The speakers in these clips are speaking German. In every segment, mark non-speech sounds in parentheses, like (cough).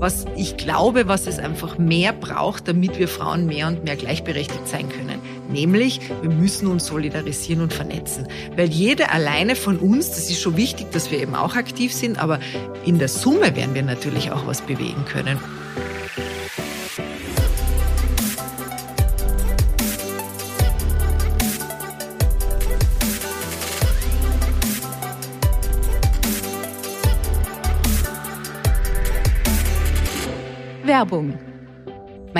was ich glaube, was es einfach mehr braucht, damit wir Frauen mehr und mehr gleichberechtigt sein können. Nämlich, wir müssen uns solidarisieren und vernetzen. Weil jede alleine von uns, das ist schon wichtig, dass wir eben auch aktiv sind, aber in der Summe werden wir natürlich auch was bewegen können. Werbung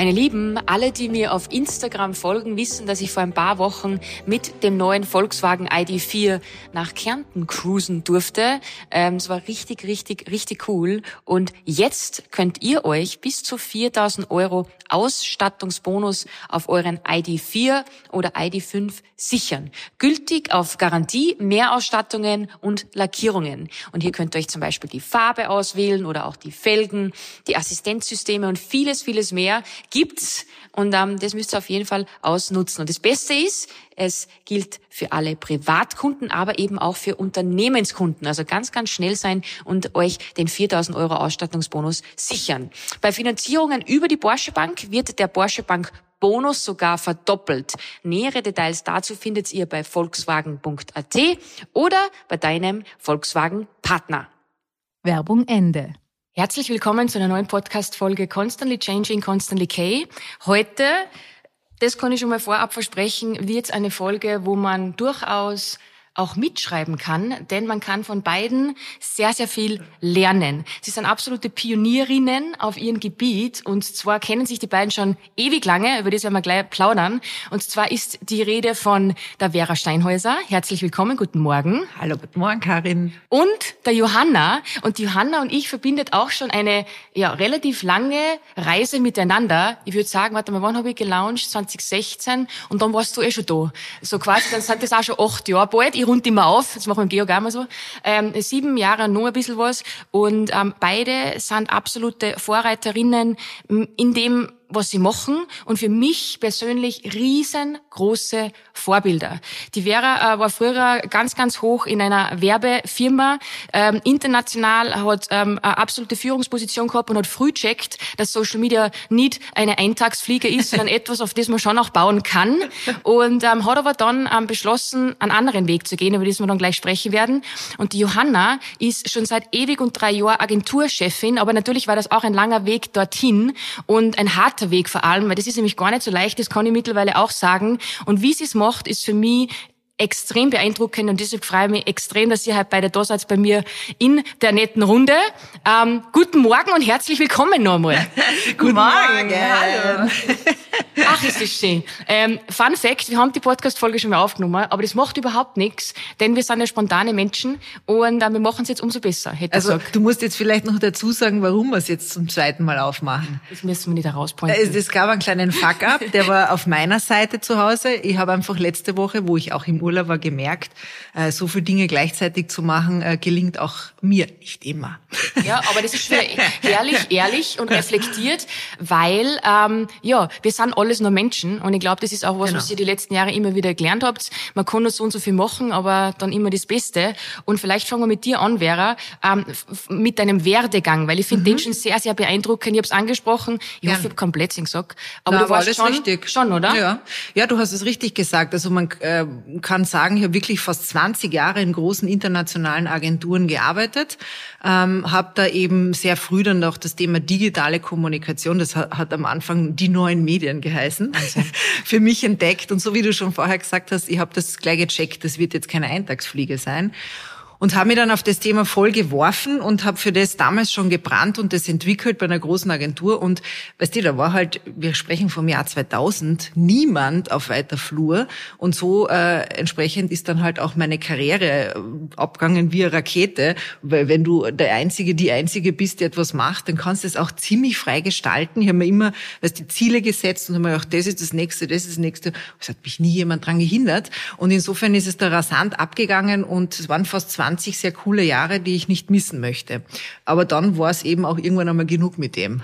meine Lieben, alle, die mir auf Instagram folgen, wissen, dass ich vor ein paar Wochen mit dem neuen Volkswagen ID4 nach Kärnten cruisen durfte. Ähm, es war richtig, richtig, richtig cool. Und jetzt könnt ihr euch bis zu 4000 Euro Ausstattungsbonus auf euren ID4 oder ID5 sichern. Gültig auf Garantie, Mehrausstattungen und Lackierungen. Und hier könnt ihr euch zum Beispiel die Farbe auswählen oder auch die Felgen, die Assistenzsysteme und vieles, vieles mehr gibt's und ähm, das müsst ihr auf jeden Fall ausnutzen. Und das Beste ist, es gilt für alle Privatkunden, aber eben auch für Unternehmenskunden. Also ganz, ganz schnell sein und euch den 4000 Euro Ausstattungsbonus sichern. Bei Finanzierungen über die Porsche Bank wird der Porsche Bank Bonus sogar verdoppelt. Nähere Details dazu findet ihr bei volkswagen.at oder bei deinem Volkswagen Partner. Werbung Ende. Herzlich willkommen zu einer neuen Podcast-Folge Constantly Changing, Constantly K. Heute, das kann ich schon mal vorab versprechen, wird es eine Folge, wo man durchaus auch mitschreiben kann, denn man kann von beiden sehr, sehr viel lernen. Sie sind absolute Pionierinnen auf ihrem Gebiet und zwar kennen sich die beiden schon ewig lange, über das werden wir gleich plaudern. Und zwar ist die Rede von der Vera Steinhäuser. Herzlich willkommen, guten Morgen. Hallo, guten Morgen, Karin. Und der Johanna. Und die Johanna und ich verbindet auch schon eine ja, relativ lange Reise miteinander. Ich würde sagen, warte mal, wann habe ich gelauncht? 2016 und dann warst du eh schon da. So quasi, dann sind das auch schon acht Jahre bald ich rund immer auf, das machen wir im Georg auch so, ähm, sieben Jahre nur ein bisschen was. Und ähm, beide sind absolute Vorreiterinnen in dem, was sie machen und für mich persönlich riesengroße Vorbilder. Die Vera äh, war früher ganz, ganz hoch in einer Werbefirma, ähm, international, hat ähm, eine absolute Führungsposition gehabt und hat früh checkt, dass Social Media nicht eine Eintagsfliege ist, sondern (laughs) etwas, auf das man schon auch bauen kann und ähm, hat aber dann ähm, beschlossen, einen anderen Weg zu gehen, über das wir dann gleich sprechen werden. Und die Johanna ist schon seit ewig und drei Jahren Agenturchefin, aber natürlich war das auch ein langer Weg dorthin und ein harter harter Weg vor allem, weil das ist nämlich gar nicht so leicht, das kann ich mittlerweile auch sagen. Und wie sie es macht, ist für mich extrem beeindruckend und deshalb freue ich mich extrem, dass ihr heute beide da seid bei mir in der netten Runde. Ähm, guten Morgen und herzlich willkommen nochmal. (laughs) guten Morgen. Hallo. (laughs) Ach, ist das schön. Ähm, Fun Fact, wir haben die Podcast-Folge schon mal aufgenommen, aber das macht überhaupt nichts, denn wir sind ja spontane Menschen und äh, wir machen es jetzt umso besser, hätte Also gesagt. du musst jetzt vielleicht noch dazu sagen, warum wir es jetzt zum zweiten Mal aufmachen. Das müssen wir nicht herauspointen. Es, es gab einen kleinen Fuck-up, der war auf meiner Seite zu Hause. Ich habe einfach letzte Woche, wo ich auch im Urlaub Urlaub war, gemerkt, äh, so viele Dinge gleichzeitig zu machen, äh, gelingt auch mir nicht immer. Ja, aber das ist wieder (laughs) ehrlich, ehrlich und reflektiert, weil ähm, ja, wir sind alles nur Menschen und ich glaube, das ist auch was, genau. was ihr die letzten Jahre immer wieder gelernt habt. Man kann nur so und so viel machen, aber dann immer das Beste. Und vielleicht fangen wir mit dir an, Vera, ähm, mit deinem Werdegang, weil ich finde mhm. den schon sehr, sehr beeindruckend. Ich habe es angesprochen, ich Gern. hoffe, ich habe kein Blödsinn gesagt, aber Na, du warst schon, richtig. schon, oder? Ja. ja, du hast es richtig gesagt. Also man äh, kann kann sagen, ich habe wirklich fast 20 Jahre in großen internationalen Agenturen gearbeitet, ähm, habe da eben sehr früh dann auch das Thema digitale Kommunikation, das hat, hat am Anfang die neuen Medien geheißen, also. (laughs) für mich entdeckt. Und so wie du schon vorher gesagt hast, ich habe das gleich gecheckt, das wird jetzt keine Eintagsfliege sein und habe mich dann auf das Thema voll geworfen und habe für das damals schon gebrannt und das entwickelt bei einer großen Agentur. Und weißt du, da war halt, wir sprechen vom Jahr 2000, niemand auf weiter Flur. Und so äh, entsprechend ist dann halt auch meine Karriere äh, abgegangen wie eine Rakete. Weil wenn du der Einzige, die Einzige bist, die etwas macht, dann kannst du es auch ziemlich frei gestalten. Ich habe mir immer weißt, die Ziele gesetzt und habe mir gedacht, das ist das Nächste, das ist das Nächste. Es hat mich nie jemand dran gehindert. Und insofern ist es da rasant abgegangen und es waren fast 20 20 sehr coole Jahre, die ich nicht missen möchte. Aber dann war es eben auch irgendwann einmal genug mit dem.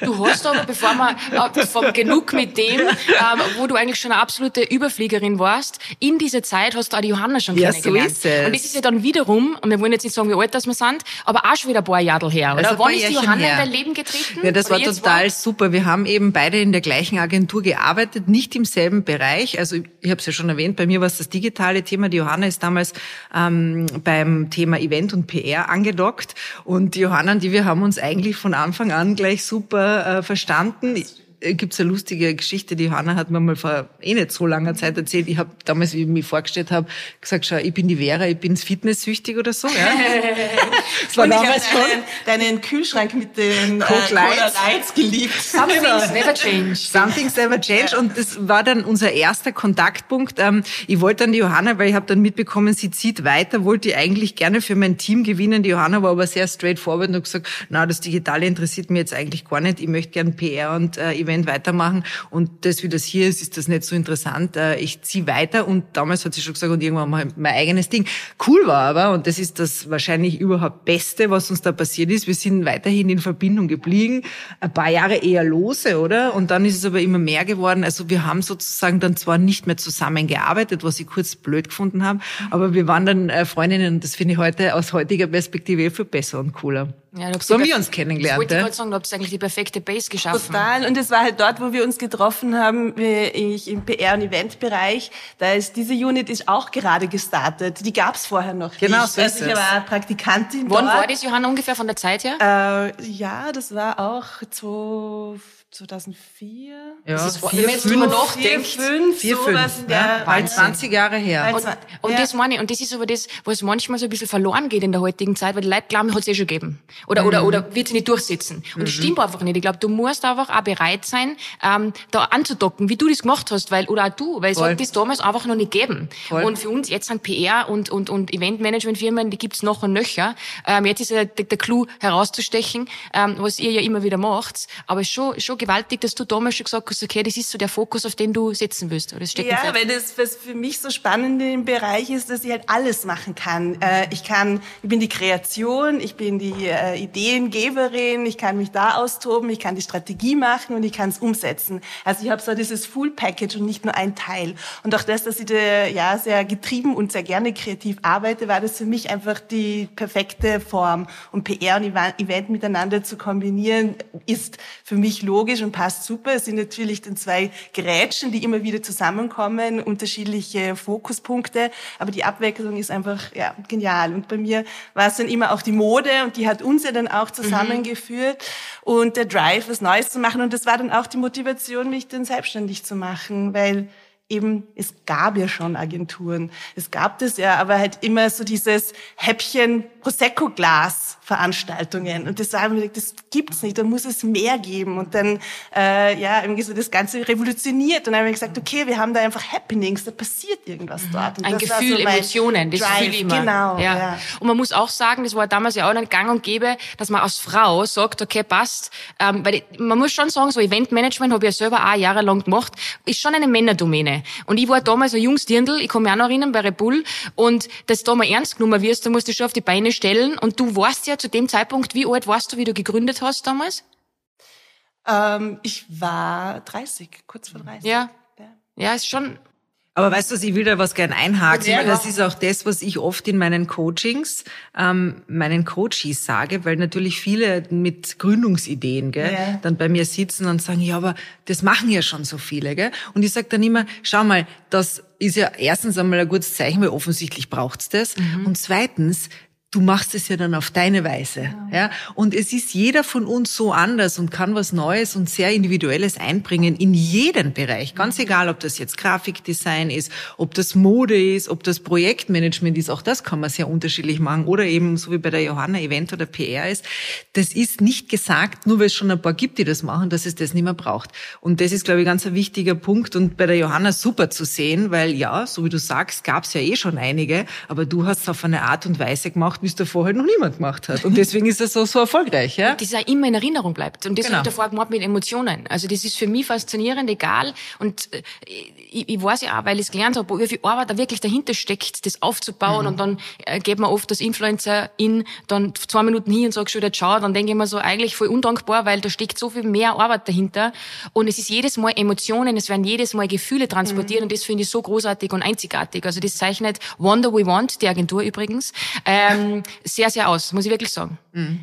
Du hast aber, bevor wir äh, vom genug mit dem, ähm, wo du eigentlich schon eine absolute Überfliegerin warst, in dieser Zeit hast du auch die Johanna schon ja, kennengelernt. So ist es. Und das ist ja dann wiederum, und wir wollen jetzt nicht sagen, wie alt das wir sind, aber auch schon wieder ein paar Jahre her, oder? Wann ist die Johanna her. in dein Leben getreten? Ja, das war total war? super. Wir haben eben beide in der gleichen Agentur gearbeitet, nicht im selben Bereich. Also ich habe es ja schon erwähnt, bei mir war es das digitale Thema. Die Johanna ist damals ähm, beim Thema Event und PR angedockt. Und Johanna und die, wir haben uns eigentlich von Anfang an gleich super äh, verstanden. Äh, gibt's eine lustige Geschichte, die Hanna hat mir mal vor eh nicht so langer Zeit erzählt. Ich habe damals, wie ich mich vorgestellt habe, gesagt, schau, ich bin die Vera, ich bin fitnesssüchtig oder so. Ja. (laughs) das war Und damals schon. Deinen, deinen Kühlschrank mit den Coke äh, Lights. Lights geliebt. Something's genau. never change. Something's never change. Und das war dann unser erster Kontaktpunkt. Ähm, ich wollte dann die Johanna, weil ich habe dann mitbekommen, sie zieht weiter, wollte ich eigentlich gerne für mein Team gewinnen. Die Johanna war aber sehr straightforward und hat gesagt, na, das Digitale interessiert mich jetzt eigentlich gar nicht. Ich möchte gern PR und äh, Event weitermachen. Und das, wie das hier ist, ist das nicht so interessant. Äh, ich ziehe weiter und damals hat sie schon gesagt, und irgendwann mal mein eigenes Ding. Cool war aber, und das ist das wahrscheinlich überhaupt Beste, was uns da passiert ist, wir sind weiterhin in Verbindung geblieben. Ein paar Jahre eher lose, oder? Und dann ist es aber immer mehr geworden. Also wir haben sozusagen dann zwar nicht mehr zusammengearbeitet, was ich kurz blöd gefunden habe, aber wir waren dann äh, Freundinnen und das finde ich heute aus heutiger Perspektive viel besser und cooler. Ja, so haben wir uns kennengelernt. Ich wollte gerade sagen, du hast eigentlich die perfekte Base geschaffen. Total. Und es war halt dort, wo wir uns getroffen haben, ich im PR- und Eventbereich. Da ist diese Unit ist auch gerade gestartet. Die gab es vorher noch genau, nicht. So ist ich war Praktikantin Wann war das, Johanna, ungefähr von der Zeit her? Äh, ja, das war auch so 2004. Ja, das ist, vier, wenn man jetzt drüber nachdenkt. Vier, fünf, vier, fünf. Ja, bald 20 Jahre her. Und, und ja. das meine ich, und das ist aber das, was manchmal so ein bisschen verloren geht in der heutigen Zeit, weil die Leute glauben, hat es eh schon gegeben. Oder, mhm. oder, oder wird sie nicht durchsetzen. Und mhm. das stimmt einfach nicht. Ich glaube, du musst einfach auch bereit sein, ähm, da anzudocken, wie du das gemacht hast, weil, oder auch du, weil Voll. es hat das damals einfach noch nicht gegeben. Voll. Und für uns jetzt sind PR und, und, und Eventmanagementfirmen, die gibt's noch und nöcher. Ähm, jetzt ist ja der, der Clou herauszustechen, ähm, was ihr ja immer wieder macht. Aber schon, schon gewaltig, dass du damals schon gesagt hast, okay, das ist so der Fokus, auf den du setzen willst. Oder das ja, weil das was für mich so spannend im Bereich ist, dass ich halt alles machen kann. Äh, ich kann, ich bin die Kreation, ich bin die äh, Ideengeberin, ich kann mich da austoben, ich kann die Strategie machen und ich kann es umsetzen. Also ich habe so dieses Full Package und nicht nur ein Teil. Und auch das, dass ich da, ja sehr getrieben und sehr gerne kreativ arbeite, war das für mich einfach die perfekte Form. Und PR und Event miteinander zu kombinieren, ist für mich logisch logisch und passt super. Es sind natürlich dann zwei Gerätschen, die immer wieder zusammenkommen, unterschiedliche Fokuspunkte, aber die Abwechslung ist einfach ja, genial. Und bei mir war es dann immer auch die Mode und die hat uns ja dann auch zusammengeführt mhm. und der Drive, was Neues zu machen. Und das war dann auch die Motivation, mich dann selbstständig zu machen, weil eben, es gab ja schon Agenturen. Es gab das ja, aber halt immer so dieses Häppchen Prosecco-Glas Veranstaltungen. Und das sagen wir, das gibt's nicht, da muss es mehr geben. Und dann, äh, ja, irgendwie so das Ganze revolutioniert. Und dann haben wir gesagt, okay, wir haben da einfach Happenings, da passiert irgendwas mhm. dort. Und ein Gefühl, so Emotionen, das Drive. Gefühl immer. Genau, ja. ja. Und man muss auch sagen, das war damals ja auch ein Gang und Gäbe, dass man als Frau sagt, okay, passt. Ähm, weil man muss schon sagen, so Eventmanagement habe ich ja selber auch jahrelang gemacht, ist schon eine Männerdomäne. Und ich war damals ein Jungsdirndl, ich kann mich auch noch erinnern, bei Red Bull. Und dass du da mal ernst genommen wirst, da musst du schon auf die Beine stellen. Und du warst ja zu dem Zeitpunkt, wie alt warst du, wie du gegründet hast damals? Ähm, ich war 30, kurz vor 30. Ja. Ja, ja ist schon aber weißt du, ich will da was gern einhaken, weil das ist auch das, was ich oft in meinen Coachings, ähm, meinen Coaches sage, weil natürlich viele mit Gründungsideen gell, ja. dann bei mir sitzen und sagen, ja, aber das machen ja schon so viele. Gell? Und ich sage dann immer, schau mal, das ist ja erstens einmal ein gutes Zeichen, weil offensichtlich braucht's das. Mhm. Und zweitens, du machst es ja dann auf deine Weise. Ja. ja. Und es ist jeder von uns so anders und kann was Neues und sehr Individuelles einbringen in jeden Bereich. Ganz egal, ob das jetzt Grafikdesign ist, ob das Mode ist, ob das Projektmanagement ist. Auch das kann man sehr unterschiedlich machen. Oder eben, so wie bei der Johanna, Event oder PR ist. Das ist nicht gesagt, nur weil es schon ein paar gibt, die das machen, dass es das nicht mehr braucht. Und das ist, glaube ich, ganz ein wichtiger Punkt. Und bei der Johanna super zu sehen, weil ja, so wie du sagst, gab es ja eh schon einige, aber du hast es auf eine Art und Weise gemacht, wie es davor halt noch niemand gemacht hat. Und deswegen ist er so, so erfolgreich. Ja? Das auch immer in Erinnerung bleibt. Und das Genau. habe ich davor gemacht mit Emotionen. Also das ist für mich faszinierend, egal. Und äh, ich, ich weiß ja auch, weil ich es gelernt habe, wie viel Arbeit da wirklich dahinter steckt, das aufzubauen. Mhm. Und dann äh, geht man oft als Influencer in, dann zwei Minuten hin und sagt schon wieder ciao. Dann denke ich mir so, eigentlich voll undankbar, weil da steckt so viel mehr Arbeit dahinter. Und es ist jedes Mal Emotionen, es werden jedes Mal Gefühle transportiert. Und das finde ich so großartig und einzigartig. Also das zeichnet Wonder We Want, die Agentur übrigens, ähm, sehr, sehr aus, muss ich wirklich sagen.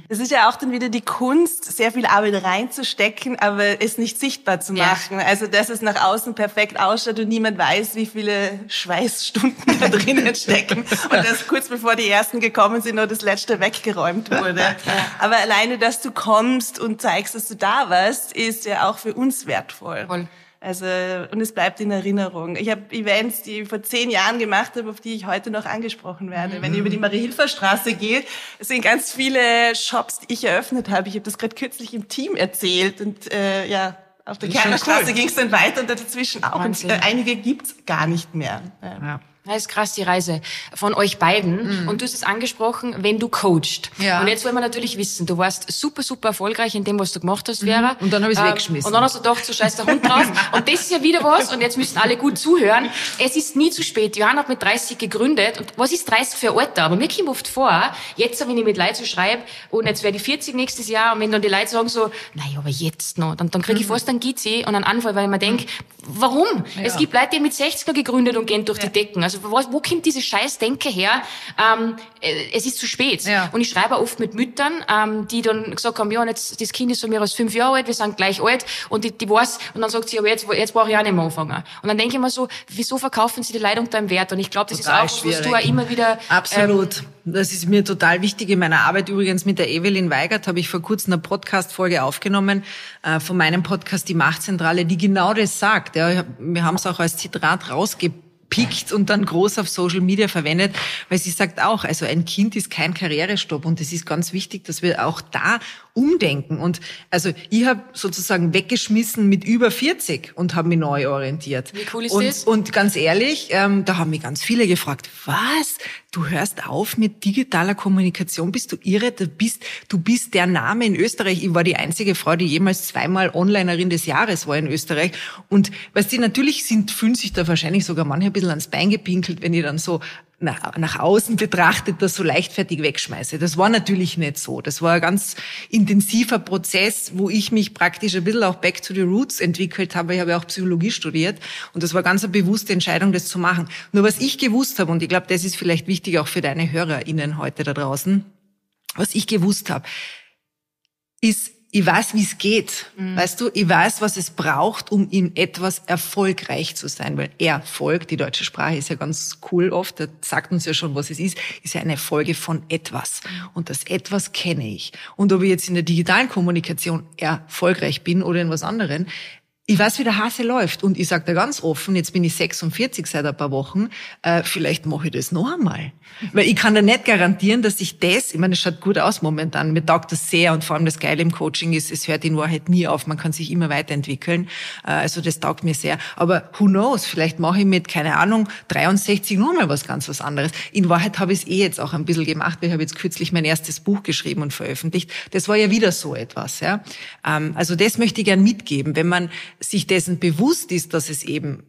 Das ist ja auch dann wieder die Kunst, sehr viel Arbeit reinzustecken, aber es nicht sichtbar zu Ja. machen. Also, dass es nach außen perfekt ausschaut und niemand weiß, wie viele Schweißstunden da drinnen (laughs) stecken. Und dass kurz bevor die ersten gekommen sind, noch das letzte weggeräumt wurde. (laughs) Aber alleine, dass du kommst und zeigst, dass du da warst, ist ja auch für uns wertvoll. Voll. Also, und es bleibt in Erinnerung. Ich habe Events, die ich vor zehn Jahren gemacht habe, auf die ich heute noch angesprochen werde. Wenn ich über die Marie-Hilfer-Straße gehe, es sind ganz viele Shops, die ich eröffnet habe. Ich habe das gerade kürzlich im Team erzählt und äh, ja, auf der Kernerstraße cool. ging es dann weiter und dazwischen auch. Und äh, einige gibt's gar nicht mehr. Ja. Ja. Das ist krass, die Reise von euch beiden. Und du hast es angesprochen, wenn du coachst. Ja. Und jetzt wollen wir natürlich wissen, du warst super, super erfolgreich in dem, was du gemacht hast, Vera. Und dann hab ich's weggeschmissen. Und dann hast du gedacht, so scheiß der Hund drauf. (laughs) und das ist ja wieder was, und jetzt müssen alle gut zuhören. Es ist nie zu spät. Johann hat mit 30 gegründet. Und was ist 30 für ein Alter? Aber mir kommt oft vor, jetzt, wenn ich mit Leuten so schreibe, und jetzt werde ich 40 nächstes Jahr, und wenn dann die Leute sagen so, naja, aber jetzt noch, dann, dann kriege ich fast einen Gizzi und einen Anfall, weil ich mir denke, warum? Es gibt Leute, die mit 60 er gegründet und gehen durch die Decken. Also wo, wo kommt diese scheiß Denke her? Ähm, äh, es ist zu spät. Ja. Und ich schreibe oft mit Müttern, ähm, die dann gesagt haben, ja, und jetzt, das Kind ist von mir aus fünf Jahre alt, wir sind gleich alt, und die, die weiß, und dann sagt sie, aber jetzt, jetzt brauche ich auch nicht mehr anfangen. Und dann denke ich mir so, wieso verkaufen sie die Leute unter einem Wert? Und ich glaube, das Total ist auch, was du schwierig. auch immer wieder, Absolut. Ähm, das ist mir total wichtig. In meiner Arbeit übrigens mit der Evelyn Weigert habe ich vor kurzem eine Podcast-Folge aufgenommen äh, von meinem Podcast Die Machtzentrale, die genau das sagt. Ja, wir haben es auch als Zitat rausgepickt und dann groß auf Social Media verwendet, weil sie sagt auch, also ein Kind ist kein Karrierestopp und es ist ganz wichtig, dass wir auch da umdenken. Und also ich habe sozusagen weggeschmissen mit über 40 und habe mich neu orientiert. Wie cool ist und, das? Und ganz ehrlich, ähm, da haben mich ganz viele gefragt, was? Du hörst auf mit digitaler Kommunikation? Bist du irre? Du bist, du bist der Name in Österreich. Ich war die einzige Frau, die jemals zweimal Onlinerin des Jahres war in Österreich. Und weißt du, natürlich sind, fühlen sich da wahrscheinlich sogar manche ein bisschen ans Bein gepinkelt, wenn ich dann so nach, nach außen betrachtet das so leichtfertig wegschmeiße. Das war natürlich nicht so. Das war ein ganz intensiver Prozess, wo ich mich praktisch ein bisschen auch back to the roots entwickelt habe. Ich habe ja auch Psychologie studiert und das war ganz eine bewusste Entscheidung, das zu machen. Nur was ich gewusst habe, und ich glaube, das ist vielleicht wichtig auch für deine HörerInnen heute da draußen, was ich gewusst habe, ist, ich weiß, wie es geht. Weißt du, ich weiß, was es braucht, um in etwas erfolgreich zu sein. Weil Erfolg, die deutsche Sprache ist ja ganz cool oft, das sagt uns ja schon, was es ist, ist ja eine Folge von etwas. Und das etwas kenne ich. Und ob ich jetzt in der digitalen Kommunikation erfolgreich bin oder in was anderem, ich weiß, wie der Hase läuft. Und ich sage da ganz offen, jetzt bin ich 46 seit ein paar Wochen, äh, vielleicht mache ich das noch einmal. Weil ich kann da nicht garantieren, dass ich das, ich meine, es schaut gut aus momentan, mir taugt das sehr und vor allem das Geile im Coaching ist, es hört in Wahrheit nie auf, man kann sich immer weiterentwickeln. Äh, also das taugt mir sehr. Aber who knows, vielleicht mache ich mit, keine Ahnung, 63 noch mal was ganz was anderes. In Wahrheit habe ich es eh jetzt auch ein bisschen gemacht, weil ich habe jetzt kürzlich mein erstes Buch geschrieben und veröffentlicht. Das war ja wieder so etwas. Ja? Ähm, also das möchte ich gern mitgeben, wenn man sich dessen bewusst ist, dass es eben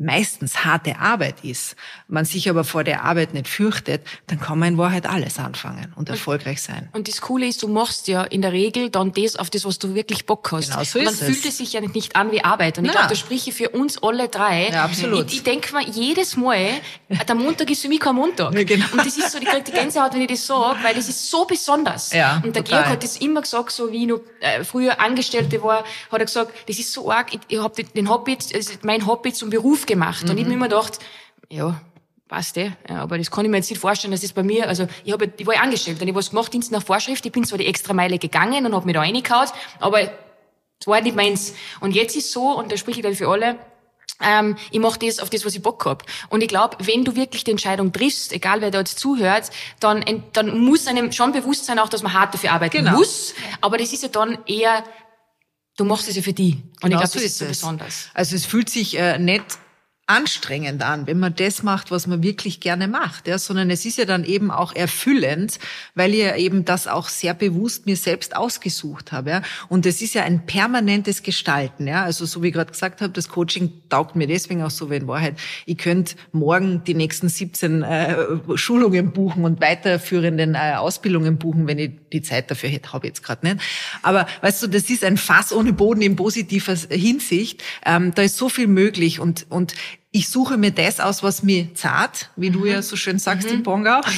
meistens harte Arbeit ist, man sich aber vor der Arbeit nicht fürchtet, dann kann man in Wahrheit alles anfangen und erfolgreich sein. Und das Coole ist, du machst ja in der Regel dann das, auf das, was du wirklich Bock hast. Genau so und dann ist es. fühlt es sich ja nicht an wie Arbeit. Und ich Na. glaube, das spreche für uns alle drei. Ja, absolut. Ich, ich denke mir jedes Mal, der Montag ist für mich kein Montag. Ja, genau. Und das ist so, ich kriege die Gänsehaut, wenn ich das sage, weil das ist so besonders. Ja, und der total. Georg hat das immer gesagt, so wie ich noch äh, früher Angestellte war, hat er gesagt, das ist so arg, ich, ich habe den, den Hobby, also mein Hobby zum Beruf gemacht. Und ich Mhm. habe mir immer gedacht, ja, passt eh. Ja, aber das kann ich mir jetzt nicht vorstellen, dass das bei mir, also ich, hab, ich war ja angestellt und ich habe was gemacht, Dienst nach Vorschrift, ich bin zwar die extra Meile gegangen und habe mich da reingehauen, aber es war nicht meins. Und jetzt ist so, und da spreche ich dann für alle, ähm, ich mache das auf das, was ich Bock hab. Und ich glaube, wenn du wirklich die Entscheidung triffst, egal wer da jetzt zuhört, dann, dann muss einem schon bewusst sein, auch, dass man hart dafür arbeiten Genau. muss. Aber das ist ja dann eher, du machst es ja für die. Und Genau ich glaube, so das ist so es. besonders. Also es fühlt sich äh, nicht anstrengend an, wenn man das macht, was man wirklich gerne macht, ja, sondern es ist ja dann eben auch erfüllend, weil ich ja eben das auch sehr bewusst mir selbst ausgesucht habe, ja. Und es ist ja ein permanentes Gestalten, ja. Also so wie ich gerade gesagt habe, das Coaching taugt mir deswegen auch so, weil in Wahrheit, ich könnte morgen die nächsten 17 äh, Schulungen buchen und weiterführenden äh, Ausbildungen buchen, wenn ich die Zeit dafür hätte, habe ich jetzt gerade nicht. Aber weißt du, das ist ein Fass ohne Boden in positiver Hinsicht. Ähm, da ist so viel möglich und und ich suche mir das aus, was mir zart, wie du ja mhm. so schön sagst mhm. in Bongau. (laughs)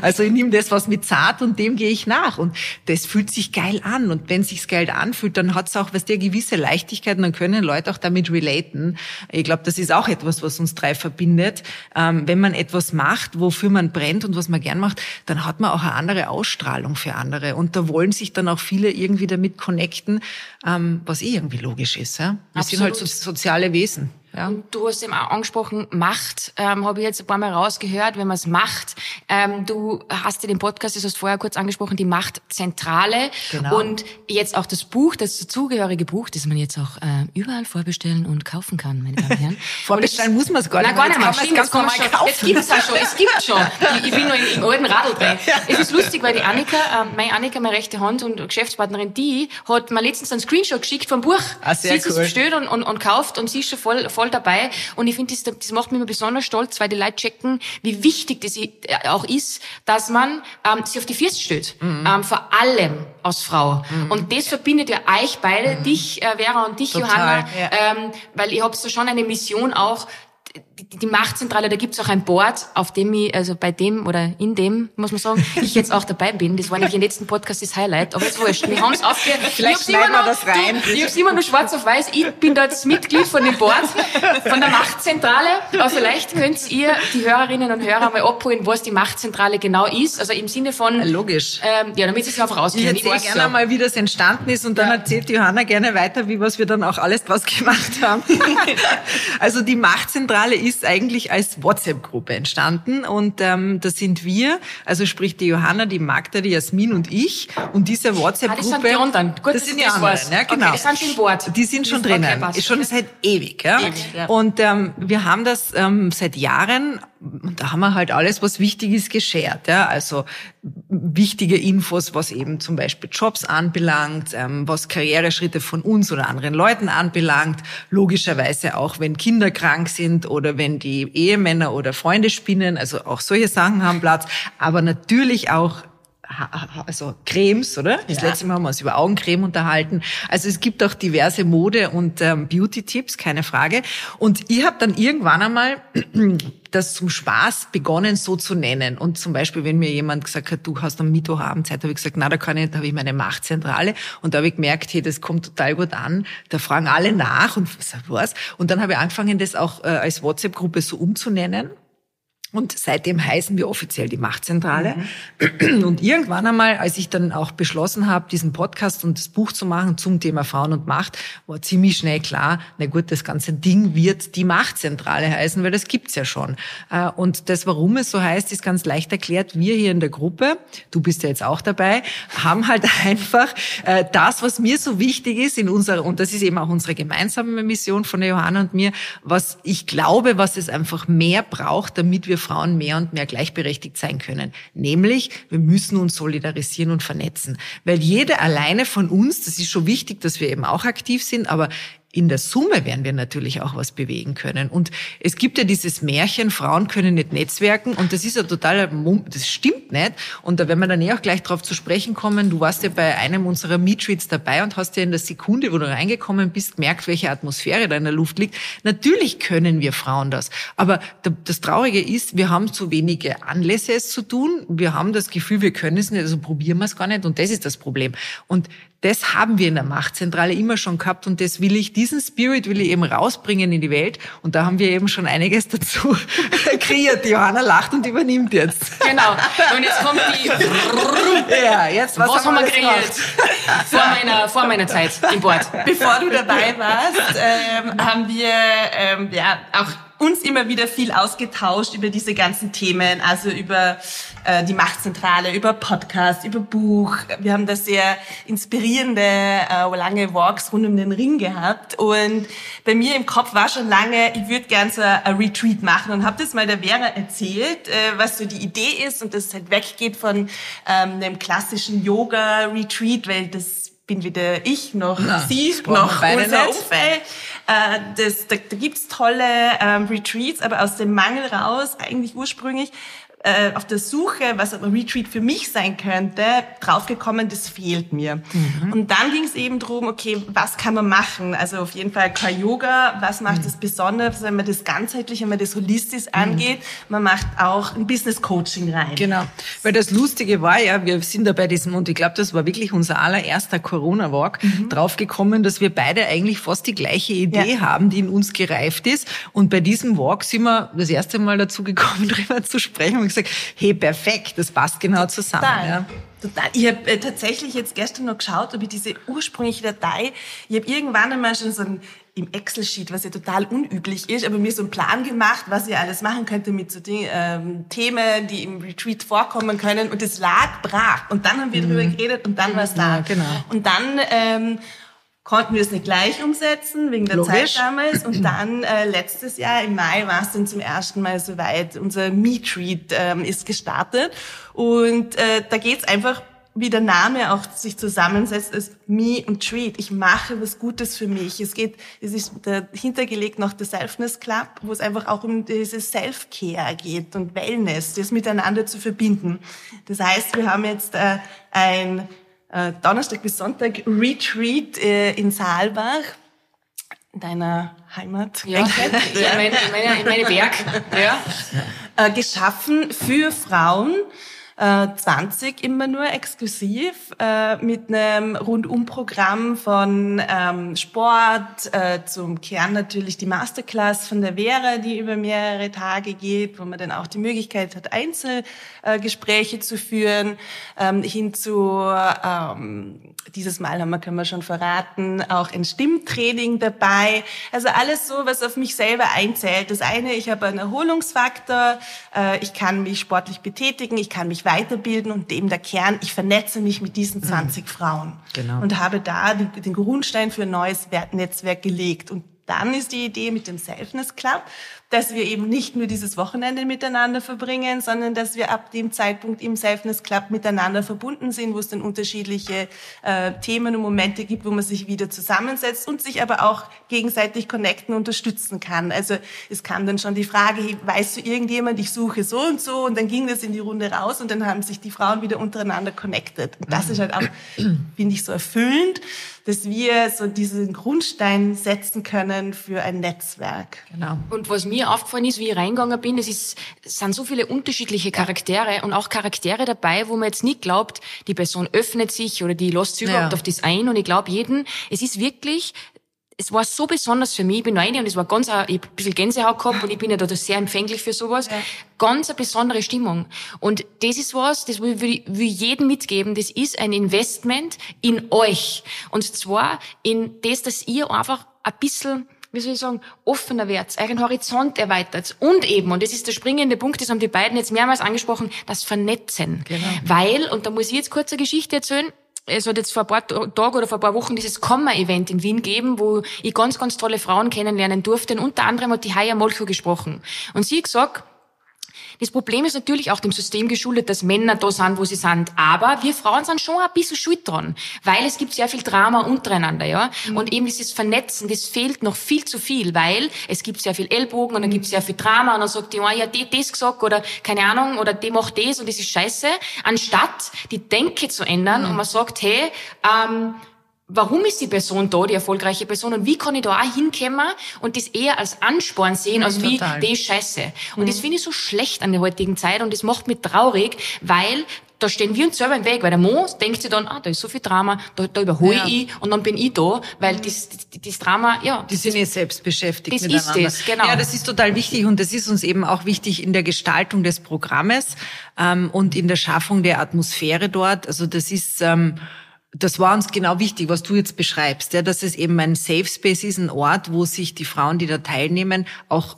Also ich nehme das, was mir zart und dem gehe ich nach. Und das fühlt sich geil an. Und wenn sich's geil anfühlt, dann hat's auch, was der gewisse Leichtigkeit und dann können Leute auch damit relaten. Ich glaube, das ist auch etwas, was uns drei verbindet. Ähm, wenn man etwas macht, wofür man brennt und was man gern macht, dann hat man auch eine andere Ausstrahlung für andere. Und da wollen sich dann auch viele irgendwie damit connecten, ähm, was eh irgendwie logisch ist. Ja? Wir Absolut. sind halt so, soziale Wesen. Ja. Und du hast eben auch angesprochen, Macht, ähm, habe ich jetzt ein paar Mal rausgehört, wenn man es macht. Ähm, du hast ja den Podcast, das hast du vorher kurz angesprochen, die Machtzentrale. Genau. Und jetzt auch das Buch, das dazugehörige Buch, das man jetzt auch äh, überall vorbestellen und kaufen kann, meine Damen und Herren. (laughs) vorbestellen muss man es gar nicht. Nein, gar nicht mehr. Stimmt, schon, kaufen. Jetzt gibt es auch schon, es gibt schon. Ich, ich bin nur im, im alten Radl drin. (laughs) Ja. Es ist lustig, weil die Annika, äh, meine Annika, meine rechte Hand und Geschäftspartnerin, die hat mir letztens einen Screenshot geschickt vom Buch. Ah, sehr sie cool. es bestellt und, und, und kauft und sie ist schon voll, voll voll dabei. Und ich finde, das, das macht mich immer besonders stolz, weil die Leute checken, wie wichtig das auch ist, dass man ähm, sich auf die Füße stellt. Mhm. Ähm, vor allem als Frau. Mhm. Und das verbindet ja euch beide, mhm. dich, äh, Vera und dich, Total, Johanna, ja. ähm, weil ihr habt so schon eine Mission auch, die, Machtzentrale, da gibt's auch ein Board, auf dem ich, also bei dem oder in dem, muss man sagen, (laughs) ich jetzt auch dabei bin. Das war nämlich im letzten Podcast das Highlight, aber jetzt wurscht. Wir haben's aufgehört. (laughs) Vielleicht schneiden wir das rein. Du, ich hab's immer nur (laughs) schwarz auf weiß. Ich bin da jetzt Mitglied von dem Board, von der Machtzentrale. Aber vielleicht könnt ihr die Hörerinnen und Hörer mal abholen, was die Machtzentrale genau ist. Also im Sinne von... Logisch. Ähm, ja, damit sie es einfach rauskennen. Ich erzähle gerne so. mal, wie das entstanden ist und dann ja. erzählt Johanna gerne weiter, wie was wir dann auch alles draus gemacht haben. also die Machtzentrale ist eigentlich eigentlich als WhatsApp-Gruppe entstanden und ähm, da sind wir, also sprich die Johanna, die Magda, die Jasmin und ich und diese WhatsApp-Gruppe. Ah, das sind die anderen. Gut, das sind die anderen, ja genau. Okay, das sind im. Die sind schon drinnen, okay, schon seit ewig. Ja? Ewig, ja. Und ähm, wir haben das ähm, seit Jahren und da haben wir halt alles, was wichtig ist, geshared. Ja? Also wichtige Infos, was eben zum Beispiel Jobs anbelangt, ähm, was Karriereschritte von uns oder anderen Leuten anbelangt. Logischerweise auch, wenn Kinder krank sind oder wenn die Ehemänner oder Freunde spinnen. Also auch solche Sachen haben Platz. Aber natürlich auch also Cremes, oder? Das ja. letzte Mal haben wir uns über Augencreme unterhalten. Also es gibt auch diverse Mode- und ähm, Beauty-Tipps, keine Frage. Und ich habe dann irgendwann einmal (clears throat) das zum Spaß begonnen, so zu nennen. Und zum Beispiel, wenn mir jemand gesagt hat, du hast am Mittwochabend Zeit, habe ich gesagt, na, da kann ich, da habe ich meine Machtzentrale. Und da habe ich gemerkt, hey, das kommt total gut an. Da fragen alle nach und (laughs) was. Und dann habe ich angefangen, das auch äh, als WhatsApp-Gruppe so umzunennen. Und seitdem heißen wir offiziell die Machtzentrale. Mhm. Und irgendwann einmal, als ich dann auch beschlossen habe, diesen Podcast und das Buch zu machen zum Thema Frauen und Macht, war ziemlich schnell klar, na gut, das ganze Ding wird die Machtzentrale heißen, weil das gibt's ja schon. Äh, und das, warum es so heißt, ist ganz leicht erklärt. Wir hier in der Gruppe, du bist ja jetzt auch dabei, haben halt (laughs) einfach äh, das, was mir so wichtig ist in unserer, und das ist eben auch unsere gemeinsame Mission von der Johanna und mir, was ich glaube, was es einfach mehr braucht, damit wir Frauen mehr und mehr gleichberechtigt sein können. Nämlich, wir müssen uns solidarisieren und vernetzen. Weil jede alleine von uns, das ist schon wichtig, dass wir eben auch aktiv sind, aber in der Summe werden wir natürlich auch was bewegen können. Und es gibt ja dieses Märchen, Frauen können nicht netzwerken und das ist ja total, das stimmt nicht. Und da werden wir dann eh auch gleich drauf zu sprechen kommen. Du warst ja bei einem unserer Meetreads dabei und hast ja in der Sekunde, wo du reingekommen bist, gemerkt, welche Atmosphäre da in der Luft liegt. Natürlich können wir Frauen das. Aber das Traurige ist, wir haben zu wenige Anlässe es zu tun. Wir haben das Gefühl, wir können es nicht, also probieren wir es gar nicht und das ist das Problem. Und das haben wir in der Machtzentrale immer schon gehabt und das will ich, diesen Spirit will ich eben rausbringen in die Welt und da haben wir eben schon einiges dazu (laughs) kreiert. Johanna lacht und übernimmt jetzt. Genau. Und jetzt kommt die... (laughs) ja, jetzt was, was haben wir kreiert? vor, meiner, vor meiner Zeit im Board. Bevor du dabei warst, ähm, haben wir ähm, ja auch uns immer wieder viel ausgetauscht über diese ganzen Themen, also über äh, die Machtzentrale, über Podcast, über Buch. Wir haben da sehr inspirierende, äh, lange Walks rund um den Ring gehabt. Und bei mir im Kopf war schon lange, ich würde gerne so ein Retreat machen und habe das mal der Vera erzählt, äh, was so die Idee ist und dass es halt weggeht von ähm, dem klassischen Yoga-Retreat, weil das bin weder ich noch Na, sie noch unser Umfeld. Äh, das, da, da gibt's tolle ähm, Retreats, aber aus dem Mangel raus, eigentlich ursprünglich, äh, auf der Suche, was ein Retreat für mich sein könnte, draufgekommen, das fehlt mir. Mhm. Und dann ging es eben drum, okay, was kann man machen? Also auf jeden Fall Yoga, was macht mhm. das besonders, wenn man das ganzheitlich, wenn man das holistisch mhm. angeht? Man macht auch ein Business Coaching rein. Genau, weil das Lustige war ja, wir sind da bei diesem, und ich glaube, das war wirklich unser allererster Corona-Walk, mhm. draufgekommen, dass wir beide eigentlich fast die gleiche Idee ja. haben, die in uns gereift ist. Und bei diesem Walk sind wir das erste Mal dazu gekommen, (laughs) darüber zu sprechen gesagt, hey, perfekt, das passt genau zusammen. Ja. Total. Ich habe äh, tatsächlich jetzt gestern noch geschaut, ob ich diese ursprüngliche Datei, ich habe irgendwann einmal schon so ein im Excel-Sheet, was ja total unüblich ist, aber mir so einen Plan gemacht, was ich alles machen könnte mit so den, ähm, Themen, die im Retreat vorkommen können. Und es lag brach. Und dann haben wir mhm. drüber geredet und dann war es da. Ja, genau. Und dann ähm, konnten wir es nicht gleich umsetzen, wegen der Logisch. Zeit damals. Und (clears throat) dann äh, letztes Jahr im Mai war es dann zum ersten Mal soweit. Unser Meet-Read ähm, ist gestartet. Und äh, da geht's einfach wie der Name auch sich zusammensetzt, ist Me und Treat. Ich mache was Gutes für mich. Es geht, es ist dahinter gelegt noch der Selfness Club, wo es einfach auch um diese Self-Care geht und Wellness, das miteinander zu verbinden. Das heißt, wir haben jetzt äh, ein äh, Donnerstag bis Sonntag Retreat äh, in Saalbach, deiner Heimat. Ja, ja. In, meine, in meine Berg. Ja. Äh, geschaffen für Frauen, 20 äh, immer nur exklusiv äh, mit einem Rundumprogramm von ähm, Sport äh, zum Kern natürlich die Masterclass von der Vera, die über mehrere Tage geht, wo man dann auch die Möglichkeit hat, Einzelgespräche zu führen, ähm, hin zu ähm, dieses Mal haben wir, können wir schon verraten, auch ein Stimmtraining dabei. Also alles so, was auf mich selber einzählt. Das eine, ich habe einen Erholungsfaktor, äh, ich kann mich sportlich betätigen, ich kann mich weiterbilden und dem der Kern, ich vernetze mich mit diesen 20 mhm. Frauen. Genau. Und habe da den, den Grundstein für ein neues Netzwerk gelegt. Und dann ist die Idee mit dem Selfness Club, dass wir eben nicht nur dieses Wochenende miteinander verbringen, sondern dass wir ab dem Zeitpunkt im Selfness Club miteinander verbunden sind, wo es dann unterschiedliche äh, Themen und Momente gibt, wo man sich wieder zusammensetzt und sich aber auch gegenseitig connecten, unterstützen kann. Also es kam dann schon die Frage, hey, weißt du irgendjemand, ich suche so und so und dann ging das in die Runde raus und dann haben sich die Frauen wieder untereinander connected. Und das ist halt auch, (clears throat) finde ich, so erfüllend, dass wir so diesen Grundstein setzen können für ein Netzwerk. Genau. Und was mir aufgefallen ist, wie ich reingegangen bin, es, ist, es sind so viele unterschiedliche Charaktere und auch Charaktere dabei, wo man jetzt nicht glaubt, die Person öffnet sich oder die lässt sich überhaupt ja. auf das ein. Und ich glaube jeden, es ist wirklich es war so besonders für mich. Ich bin rein und es war ganz, ich hab ein bisschen Gänsehaut gehabt und ich bin ja da sehr empfänglich für sowas. Ja. Ganz eine besondere Stimmung. Und das ist was, das will ich will jedem mitgeben. Das ist ein Investment in euch. Und zwar in das, dass ihr einfach ein bisschen wie soll ich sagen, offener werdet, euren Horizont erweitert und eben, und das ist der springende Punkt, das haben die beiden jetzt mehrmals angesprochen, das Vernetzen. Genau. Weil, und da muss ich jetzt kurz eine Geschichte erzählen, es hat jetzt vor ein paar Tagen oder vor ein paar Wochen dieses Komma-Event in Wien gegeben, wo ich ganz, ganz tolle Frauen kennenlernen durfte. Und unter anderem hat die Haya Molcho gesprochen. Und sie hat gesagt, das Problem ist natürlich auch dem System geschuldet, dass Männer da sind, wo sie sind. Aber wir Frauen sind schon ein bisschen schuld dran, weil es gibt sehr viel Drama untereinander, ja. Mhm. Und eben dieses Vernetzen, das fehlt noch viel zu viel, weil es gibt sehr viel Ellbogen und dann gibt es sehr viel Drama und dann sagt die, oh, ja, die das gesagt oder keine Ahnung oder die macht das und das ist scheiße, anstatt die Denke zu ändern mhm. und man sagt, hey, ähm, warum ist die Person da, die erfolgreiche Person, und wie kann ich da auch hinkommen und das eher als Ansporn sehen, als wie, die scheiße. Und mhm. das finde ich so schlecht an der heutigen Zeit und das macht mich traurig, weil da stehen wir uns selber im Weg, weil der Mo denkt sich dann, ah, da ist so viel Drama, da, da überhole ja. ich und dann bin ich da, weil mhm. das, das, das Drama, ja. Die sind ja selbst beschäftigt das miteinander. ist das, genau. Ja, das ist total wichtig und das ist uns eben auch wichtig in der Gestaltung des Programmes ähm, und in der Schaffung der Atmosphäre dort. Also das ist... Ähm, das war uns genau wichtig, was du jetzt beschreibst, ja, dass es eben ein Safe Space ist, ein Ort, wo sich die Frauen, die da teilnehmen, auch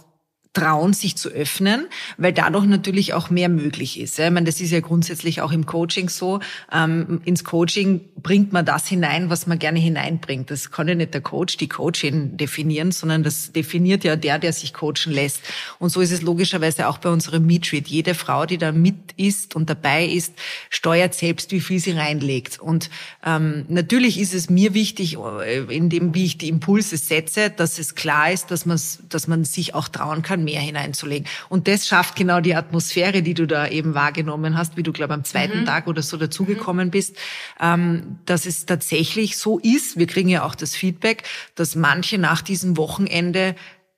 trauen, sich zu öffnen, weil dadurch natürlich auch mehr möglich ist. Ich meine, das ist ja grundsätzlich auch im Coaching so. Ähm, ins Coaching bringt man das hinein, was man gerne hineinbringt. Das kann ja nicht der Coach, die Coachin definieren, sondern das definiert ja der, der sich coachen lässt. Und so ist es logischerweise auch bei unserem Meetreat. Jede Frau, die da mit ist und dabei ist, steuert selbst, wie viel sie reinlegt. Und ähm, natürlich ist es mir wichtig, äh, in dem, wie ich die Impulse setze, dass es klar ist, dass man, dass man sich auch trauen kann, mehr hineinzulegen. Und das schafft genau die Atmosphäre, die du da eben wahrgenommen hast, wie du, glaube am zweiten mhm. Tag oder so dazugekommen mhm. bist, ähm, dass es tatsächlich so ist. Wir kriegen ja auch das Feedback, dass manche nach diesem Wochenende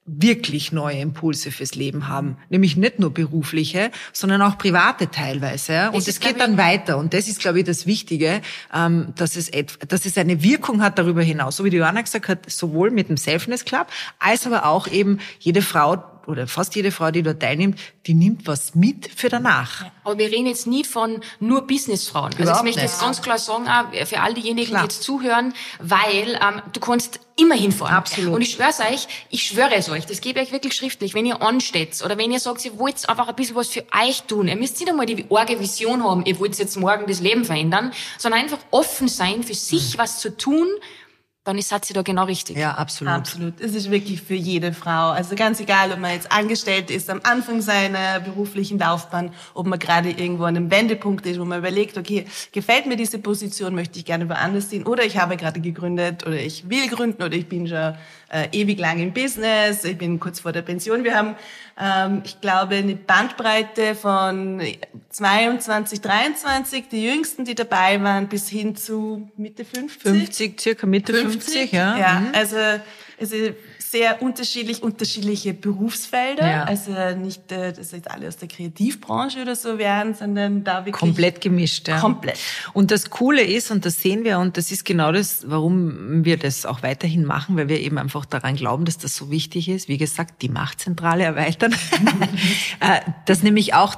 wirklich neue Impulse fürs Leben haben. Nämlich nicht nur berufliche, sondern auch private teilweise. Und es geht dann weiter. Und das ist, glaube ich, das Wichtige, ähm, dass es, dass es eine Wirkung hat darüber hinaus. So wie die Johanna gesagt hat, sowohl mit dem Selfness Club, als aber auch eben jede Frau oder fast jede Frau, die dort teilnimmt, die nimmt was mit für danach. Aber wir reden jetzt nie von nur Businessfrauen. Also ich möchte jetzt ganz klar sagen, auch für all diejenigen, klar. die jetzt zuhören, weil ähm, du kannst immer hinfahren. Absolut. Und ich schwör's euch, ich schwöre es euch, das gebe ich euch wirklich schriftlich, wenn ihr ansteht oder wenn ihr sagt, ihr wollt einfach ein bisschen was für euch tun, ihr müsst nicht einmal die arge Vision haben, ihr wollt jetzt morgen das Leben verändern, sondern einfach offen sein, für sich mhm. was zu tun dann ist sie da genau richtig. Ja, absolut. Absolut. Es ist wirklich für jede Frau. Also ganz egal, ob man jetzt angestellt ist am Anfang seiner beruflichen Laufbahn, ob man gerade irgendwo an einem Wendepunkt ist, wo man überlegt, okay, gefällt mir diese Position, möchte ich gerne woanders hin, oder ich habe gerade gegründet, oder ich will gründen, oder ich bin schon äh, ewig lang im Business, ich bin kurz vor der Pension. Wir haben, ähm, ich glaube, eine Bandbreite von 22, 23, die Jüngsten, die dabei waren, bis hin zu Mitte 50. 50, circa Mitte 50, 50 ja. Ja, mhm. also, also sehr unterschiedlich, unterschiedliche Berufsfelder. Ja. Also nicht, äh, dass jetzt alle aus der Kreativbranche oder so wären, sondern da wirklich. Komplett gemischt, ja. Komplett. Und das Coole ist, und das sehen wir, und das ist genau das, warum wir das auch weiterhin machen, weil wir eben einfach daran glauben, dass das so wichtig ist. Wie gesagt, die Machtzentrale erweitern. (laughs) Äh, dass nämlich auch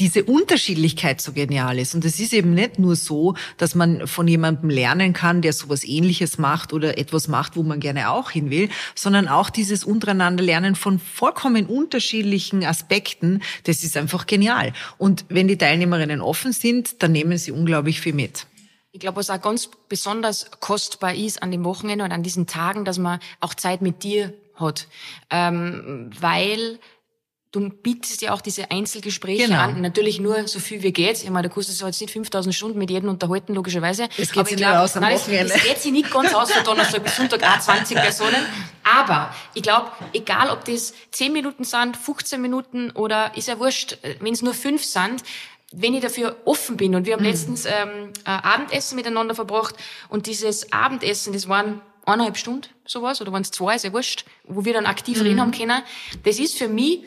diese Unterschiedlichkeit so genial ist. Und es ist eben nicht nur so, dass man von jemandem lernen kann, der sowas ähnliches macht oder etwas macht, wo man gerne auch hin will, sondern auch dieses untereinander Lernen von vollkommen unterschiedlichen Aspekten, das ist einfach genial. Und wenn die Teilnehmerinnen offen sind, dann nehmen sie unglaublich viel mit. Ich glaube, was auch ganz besonders kostbar ist an dem Wochenende und an diesen Tagen, dass man auch Zeit mit dir hat. Ähm, weil du bietest ja auch diese Einzelgespräche genau. an. Natürlich nur so viel wie geht. Ich meine, der Kurs ist jetzt nicht 5000 Stunden mit jedem unterhalten, logischerweise. Es geht sich nicht aus am nein, Wochenende. Es, geht sich nicht ganz aus von Donnerstag bis Sonntag, auch 20 Personen. Aber ich glaube, egal ob das 10 Minuten sind, 15 Minuten oder ist ja wurscht, wenn es nur 5 sind, wenn ich dafür offen bin und wir haben mhm. letztens ähm, Abendessen miteinander verbracht und dieses Abendessen, das waren eineinhalb Stunden sowas oder waren es zwei, ist ja wurscht, wo wir dann aktiv mhm. reden haben können. Das ist für mich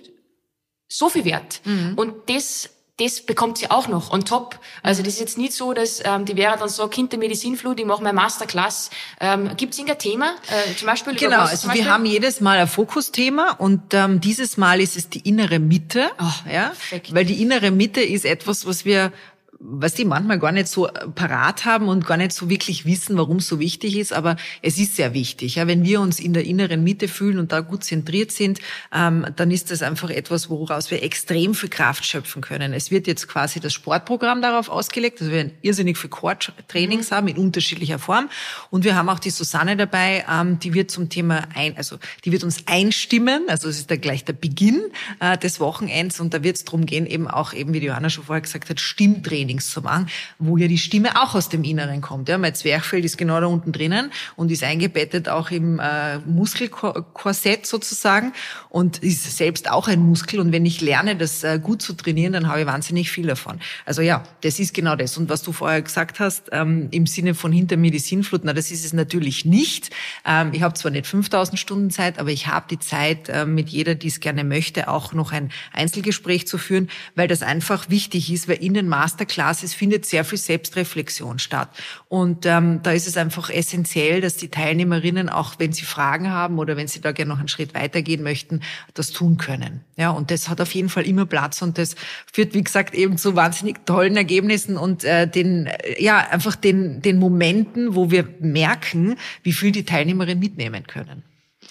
so viel wert. Mhm. Und das das bekommt sie auch noch on top. Also das ist jetzt nicht so, dass ähm, die wäre dann so hinter mir die Sinnflut, ich mache meine Masterclass. Ähm, Gibt es irgendein Thema? Äh, zum Beispiel genau, was, also Beispiel? wir haben jedes Mal ein Fokusthema und ähm, dieses Mal ist es die innere Mitte. Oh, ja, perfekt. Weil die innere Mitte ist etwas, was wir was die manchmal gar nicht so äh, parat haben und gar nicht so wirklich wissen, warum es so wichtig ist, aber es ist sehr wichtig. Ja, wenn wir uns in der inneren Mitte fühlen und da gut zentriert sind, ähm, dann ist das einfach etwas, woraus wir extrem viel Kraft schöpfen können. Es wird jetzt quasi das Sportprogramm darauf ausgelegt, also wir irrsinnig viel Core-Trainings mhm. haben in unterschiedlicher Form und wir haben auch die Susanne dabei, ähm, die wird zum Thema ein, also die wird uns einstimmen, also es ist da gleich der Beginn äh, des Wochenends und da wird es darum gehen, eben auch eben wie Johanna schon vorher gesagt hat, Stimmtraining Trainings zu machen, wo ja die Stimme auch aus dem Inneren kommt. Ja, mein Zwerchfell ist genau da unten drinnen und ist eingebettet auch im äh, Muskelkorsett sozusagen und ist selbst auch ein Muskel. Und wenn ich lerne, das äh, gut zu trainieren, dann habe ich wahnsinnig viel davon. Also ja, das ist genau das. Und was du vorher gesagt hast, ähm, im Sinne von hinter mir die Sinnflut, na, das ist es natürlich nicht. Ähm, ich habe zwar nicht 5000 Stunden Zeit, aber ich habe die Zeit, äh, mit jeder, die es gerne möchte, auch noch ein Einzelgespräch zu führen, weil das einfach wichtig ist, weil in den Masterclass Masterclass, es findet sehr viel Selbstreflexion statt. Und ähm, da ist es einfach essentiell, dass die Teilnehmerinnen, auch wenn sie Fragen haben oder wenn sie da gerne noch einen Schritt weitergehen möchten, das tun können. Ja, und das hat auf jeden Fall immer Platz und das führt, wie gesagt, eben zu wahnsinnig tollen Ergebnissen und äh, den, äh, ja, einfach den, den Momenten, wo wir merken, wie viel die Teilnehmerinnen mitnehmen können.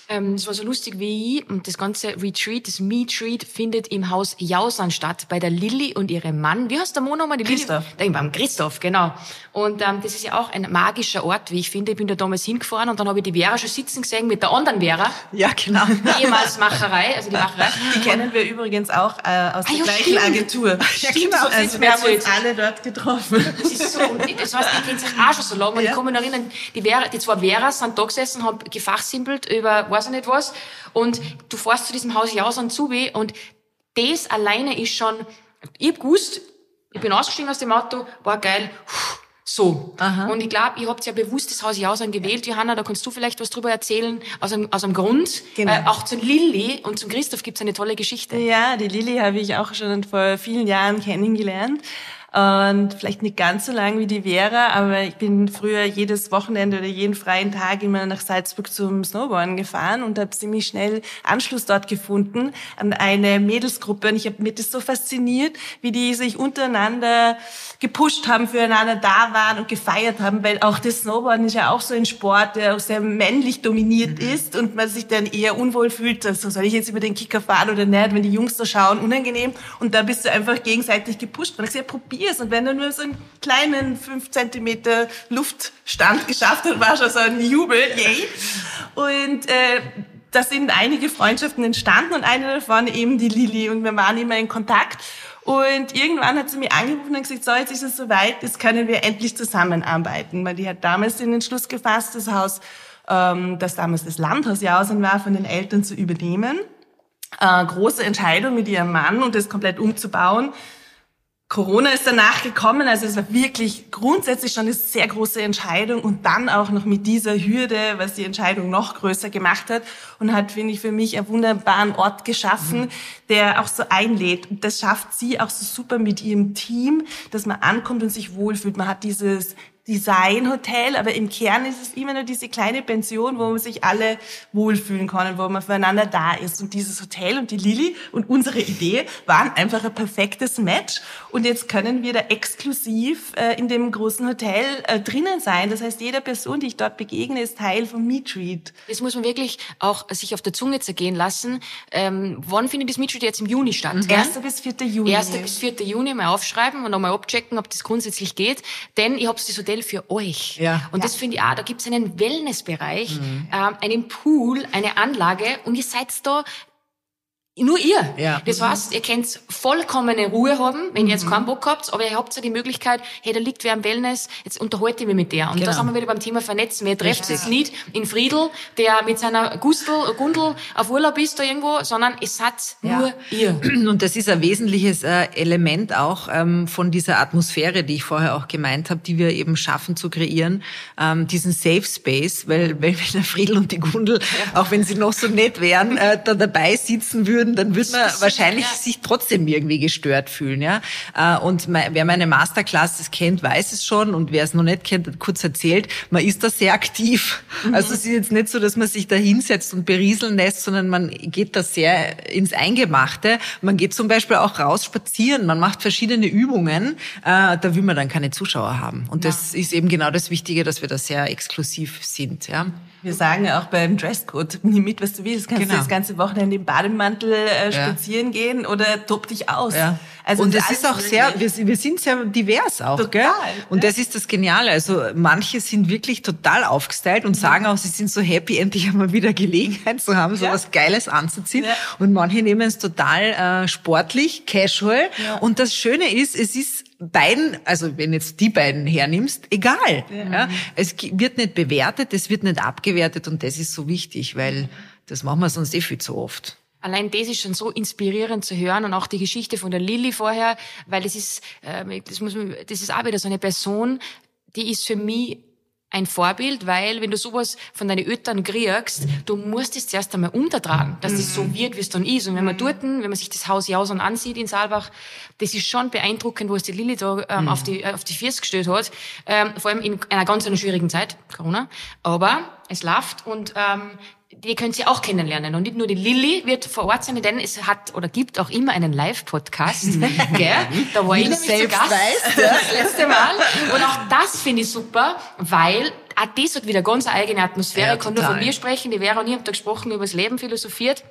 Ähm, es war so lustig wie ich und das ganze Retreat, das Meet-Treat findet im Haus Jausan statt, bei der Lilly und ihrem Mann. Wie heißt der Mann nochmal? Die Christoph. Lilly, beim Christoph, genau. Und ähm, das ist ja auch ein magischer Ort, wie ich finde. Ich bin da damals hingefahren und dann habe ich die Vera schon sitzen gesehen mit der anderen Vera, Ja, genau. ehemals Macherei, also die Macherei. Die kennen wir übrigens auch äh, aus der ja, gleichen stimmt. Agentur. Ja, genau. So Also wir haben uns alle dort getroffen. Das ist so, das heißt, die kennen sich auch schon so lange. Und Ja. ich kann mich noch erinnern, die, Vera, die zwei Veras sind da gesessen, haben gefachsimpelt über weiß ich nicht was. Und du fährst zu diesem Haus Jaus und Zubi und das alleine ist schon, ich hab gewusst, ich bin ausgestiegen aus dem Auto, war geil, so. Und ich glaube, ihr habt ja bewusst das Haus Jausan gewählt, Johanna, da kannst du vielleicht was drüber erzählen, aus einem, aus einem Grund. Genau. Äh, auch zu Lilly und zum Christoph gibt's eine tolle Geschichte. Ja, die Lilly habe ich auch schon vor vielen Jahren kennengelernt. Und vielleicht nicht ganz so lang wie die Vera, aber ich bin früher jedes Wochenende oder jeden freien Tag immer nach Salzburg zum Snowboarden gefahren und habe ziemlich schnell Anschluss dort gefunden an eine Mädelsgruppe. Und ich habe mir das so fasziniert, wie die sich untereinander gepusht haben, füreinander da waren und gefeiert haben, weil auch das Snowboarden ist ja auch so ein Sport, der auch sehr männlich dominiert ist und man sich dann eher unwohl fühlt, also soll ich jetzt über den Kicker fahren oder nicht, wenn die Jungs da schauen, unangenehm. Und da bist du einfach gegenseitig gepusht. Man hat gesagt, probier's. Und wenn du nur so einen kleinen 5 Zentimeter Luftstand geschafft hast, war schon so ein Jubel, yay. Und äh, da sind einige Freundschaften entstanden und eine davon eben die Lilly und wir waren immer in Kontakt. Und irgendwann hat sie mich angerufen und gesagt, so, jetzt ist es soweit, jetzt können wir endlich zusammenarbeiten. Weil die hat damals den Entschluss gefasst, das Haus, ähm, das damals das Landhaus Jausen war, von den Eltern zu übernehmen. Äh, große Entscheidung mit ihrem Mann und das komplett umzubauen. Corona ist danach gekommen, also es war wirklich grundsätzlich schon eine sehr große Entscheidung und dann auch noch mit dieser Hürde, was die Entscheidung noch größer gemacht hat und hat, finde ich, für mich einen wunderbaren Ort geschaffen, der auch so einlädt. Und das schafft sie auch so super mit ihrem Team, dass man ankommt und sich wohlfühlt. Man hat dieses Designhotel, aber im Kern ist es immer nur diese kleine Pension, wo man sich alle wohlfühlen kann und wo man füreinander da ist. Und dieses Hotel und die Lilly und unsere Idee waren einfach ein perfektes Match. Und jetzt können wir da exklusiv äh, in dem großen Hotel äh, drinnen sein. Das heißt, jede Person, die ich dort begegne, ist Teil vom Meet Treat. Das muss man wirklich auch sich auf der Zunge zergehen lassen. Ähm, wann findet das Meet jetzt im Juni statt? gell? 1. bis 4. Juni. 1. bis 4. Juni mal aufschreiben und nochmal abchecken, ob das grundsätzlich geht. Denn ich habe das Hotel für euch. Ja. Und das finde ich auch, da gibt's einen Wellnessbereich, ähm, einen Pool, eine Anlage und ihr seid da nur ihr. Ja. Das heißt, ihr könnt vollkommene Ruhe haben, wenn ihr jetzt keinen Bock habt, aber ihr habt ja die Möglichkeit, hey, da liegt wer am Wellness, jetzt unterhalte ich mich mit der. Und Genau. da sind wir wieder beim Thema Vernetzen. Treffen Richtig. uns nicht in Friedel, der mit seiner Gustel, Gundel auf Urlaub ist da irgendwo, sondern es seid Ja. nur ihr. (clears throat) Und das ist ein wesentliches äh, Element auch ähm, von dieser Atmosphäre, die ich vorher auch gemeint habe, die wir eben schaffen zu kreieren, ähm, diesen Safe Space, weil, (laughs) weil wenn der Friedel und die Gundel, auch wenn sie noch so nett wären, äh, da dabei sitzen würden, dann würde man wahrscheinlich sich trotzdem irgendwie gestört fühlen. Ja? Äh, und wer meine Masterclasses kennt, weiß es schon und wer es noch nicht kennt, hat kurz erzählt, man ist da sehr aktiv. Also es ist jetzt nicht so, dass man sich da hinsetzt und berieseln lässt, sondern man geht da sehr ins Eingemachte. Man geht zum Beispiel auch raus spazieren, man macht verschiedene Übungen, äh, da will man dann keine Zuschauer haben. Und das ist eben genau das Wichtige, dass wir da sehr exklusiv sind. Ja? Wir sagen ja auch beim Dresscode, nimm mit, was du willst. Kannst Genau. du das ganze Wochenende im Bademantel äh, Ja. spazieren gehen oder tob dich aus. Ja. Also und es es ist auch sehr, wir, wir sind sehr divers auch, Total, gell? Und ja. das ist das Geniale. Also manche sind wirklich total aufgestylt und sagen auch, sie sind so happy, endlich einmal wieder Gelegenheit zu haben, so Ja. was Geiles anzuziehen. Ja. Und manche nehmen es total äh, sportlich, casual. Ja. Und das Schöne ist, es ist beiden, also wenn jetzt die beiden hernimmst, egal. Ja. Es gi- wird nicht bewertet, es wird nicht abgewertet und das ist so wichtig, weil das machen wir sonst eh viel zu oft. Allein das ist schon so inspirierend zu hören und auch die Geschichte von der Lilly vorher, weil das ist, ähm, das muss man, das ist auch wieder so eine Person, die ist für mich ein Vorbild, weil wenn du sowas von deinen Eltern kriegst, du musst es zuerst einmal untertragen, dass das so wird, wie es dann ist. Und wenn man dort, wenn man sich das Haus Jausen ansieht in Saalbach, das ist schon beeindruckend, wo es die Lilly da ähm, auf die auf die Füße gestellt hat, ähm, vor allem in einer ganz einer schwierigen Zeit, Corona. Aber es läuft und ähm, die könnt ihr auch kennenlernen. Und nicht nur die Lilly wird vor Ort sein, denn es hat oder gibt auch immer einen Live-Podcast. (laughs) gell? Da war ich nämlich zu Gast weißt, das letzte Mal. Und auch das finde ich super, weil auch das hat wieder ganz eine eigene Atmosphäre. Ja, ich kann nur total. von mir sprechen, die Vera und ich haben da gesprochen, über das Leben philosophiert.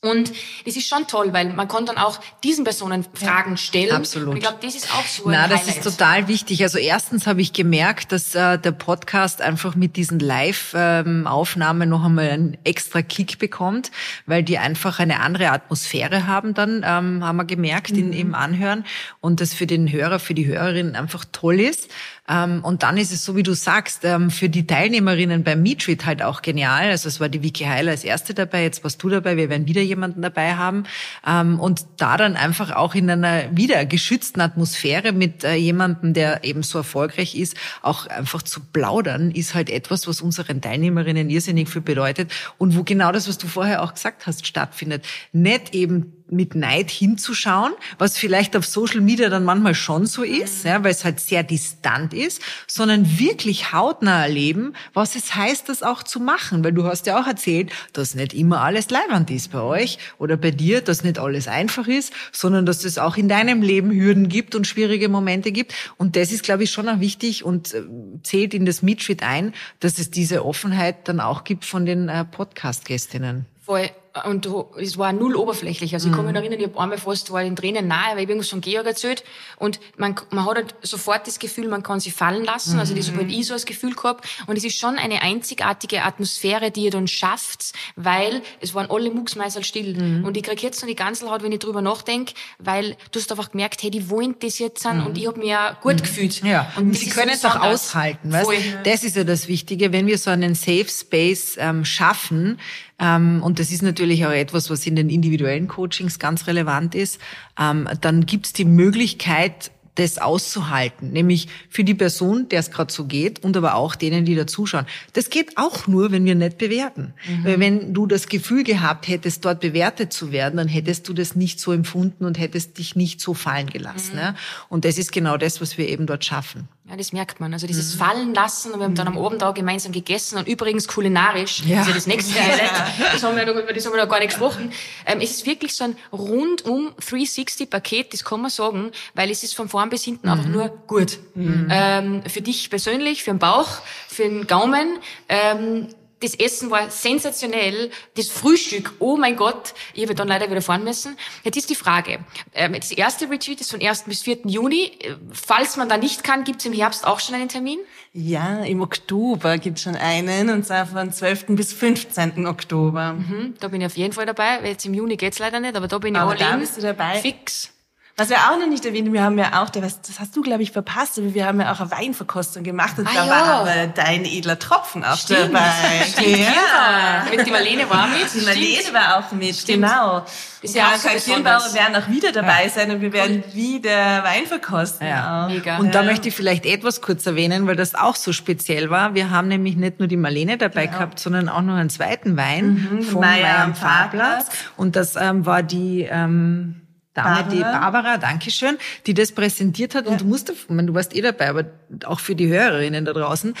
Und das ist schon toll, weil man kann dann auch diesen Personen Fragen stellen. absolut. Und ich glaube, das ist auch so ein Na, das Highlight. ist total wichtig. Also erstens habe ich gemerkt, dass äh, der Podcast einfach mit diesen Live-Aufnahmen noch einmal einen extra Kick bekommt, weil die einfach eine andere Atmosphäre haben dann, ähm, haben wir gemerkt in, im Anhören und das für den Hörer, für die Hörerin einfach toll ist. Ähm, und dann ist es so, wie du sagst, ähm, für die Teilnehmerinnen beim Meetreat halt auch genial. Also es war die Vicky Heiler als erste dabei, jetzt warst du dabei, wir werden wieder jemanden dabei haben. Ähm, und da dann einfach auch in einer wieder geschützten Atmosphäre mit äh, jemandem, der eben so erfolgreich ist, auch einfach zu plaudern, ist halt etwas, was unseren Teilnehmerinnen irrsinnig viel bedeutet und wo genau das, was du vorher auch gesagt hast, stattfindet. Nicht eben mit Neid hinzuschauen, was vielleicht auf Social Media dann manchmal schon so ist, ja, weil es halt sehr distant ist, sondern wirklich hautnah erleben, was es heißt, das auch zu machen. Weil du hast ja auch erzählt, dass nicht immer alles leibend ist bei euch oder bei dir, dass nicht alles einfach ist, sondern dass es auch in deinem Leben Hürden gibt und schwierige Momente gibt. Und das ist, glaube ich, schon auch wichtig und äh, zählt in das Meetreat ein, dass es diese Offenheit dann auch gibt von den äh, Podcast-Gästinnen. Voll. Und es war null oberflächlich. Also ich kann mich noch erinnern, ich habe einmal fast war in Tränen nahe, weil ich irgendwas von Georg erzählt. Und man, man hat halt sofort das Gefühl, man kann sie fallen lassen. Also das habe halt ich so das Gefühl gehabt. Und es ist schon eine einzigartige Atmosphäre, die ihr dann schafft, weil es waren alle Mucksmeißel still. Und ich krieg jetzt noch die Ganselhaut, wenn ich drüber nachdenke, weil du hast einfach gemerkt, hey, die wollen das jetzt an und ich habe mich ja gut gefühlt. Ja, und sie können es auch aushalten. Weißt? Voll. Das ist ja das Wichtige, wenn wir so einen Safe Space ähm, schaffen. Ähm, und das ist natürlich auch etwas, was in den individuellen Coachings ganz relevant ist. Ähm, dann gibt's die Möglichkeit, das auszuhalten, nämlich für die Person, der es gerade so geht und aber auch denen, die da zuschauen. Das geht auch nur, wenn wir nicht bewerten. Weil wenn du das Gefühl gehabt hättest, dort bewertet zu werden, dann hättest du das nicht so empfunden und hättest dich nicht so fallen gelassen. Ja? Und das ist genau das, was wir eben dort schaffen. Ja, das merkt man. Also dieses Mhm. Fallen lassen und wir haben dann am Abend auch gemeinsam gegessen und übrigens kulinarisch, Ja. das ist ja das nächste (laughs) Highlight, das haben wir noch, über das haben wir noch gar nicht gesprochen. Ähm, es ist wirklich so ein rundum 360-Paket, das kann man sagen, weil es ist von vorn bis hinten Mhm. einfach nur gut. Ähm, für dich persönlich, für den Bauch, für den Gaumen. Ähm, das Essen war sensationell. Das Frühstück, oh mein Gott, ich habe dann leider wieder fahren müssen. Jetzt ist die Frage, ähm, das erste Retreat ist von 1. bis 4. Juni. Äh, Falls man da nicht kann, gibt es im Herbst auch schon einen Termin? Ja, im Oktober gibt's schon einen, und zwar von 12. bis 15. Oktober. Hm, da bin ich auf jeden Fall dabei, weil jetzt im Juni geht's leider nicht, aber da bin ich Aber all da bist du dabei. Fix. Was wir auch noch nicht erwähnt haben, wir haben ja auch, das hast du, glaube ich, verpasst, aber wir haben ja auch eine Weinverkostung gemacht und Ah, da ja. war aber dein edler Tropfen auch Stimmt. dabei. Stimmt, ja. Mit die Marlene war mit. Die Stimmt. Marlene war auch mit, genau. ist ja Karl Kirnbauer werden auch wieder dabei sein und wir werden wieder Wein verkosten. Ja. auch. Mega. Und da Ja. möchte ich vielleicht etwas kurz erwähnen, weil das auch so speziell war. Wir haben nämlich nicht nur die Marlene dabei gehabt, sondern auch noch einen zweiten Wein vom Meier Meier am. Fahrplatz. Und das ähm, war die ähm, Dame, die Barbara. Barbara, Dankeschön, die das präsentiert hat. Und du musst, ich meine, du warst eh dabei, aber auch für die Hörerinnen da draußen.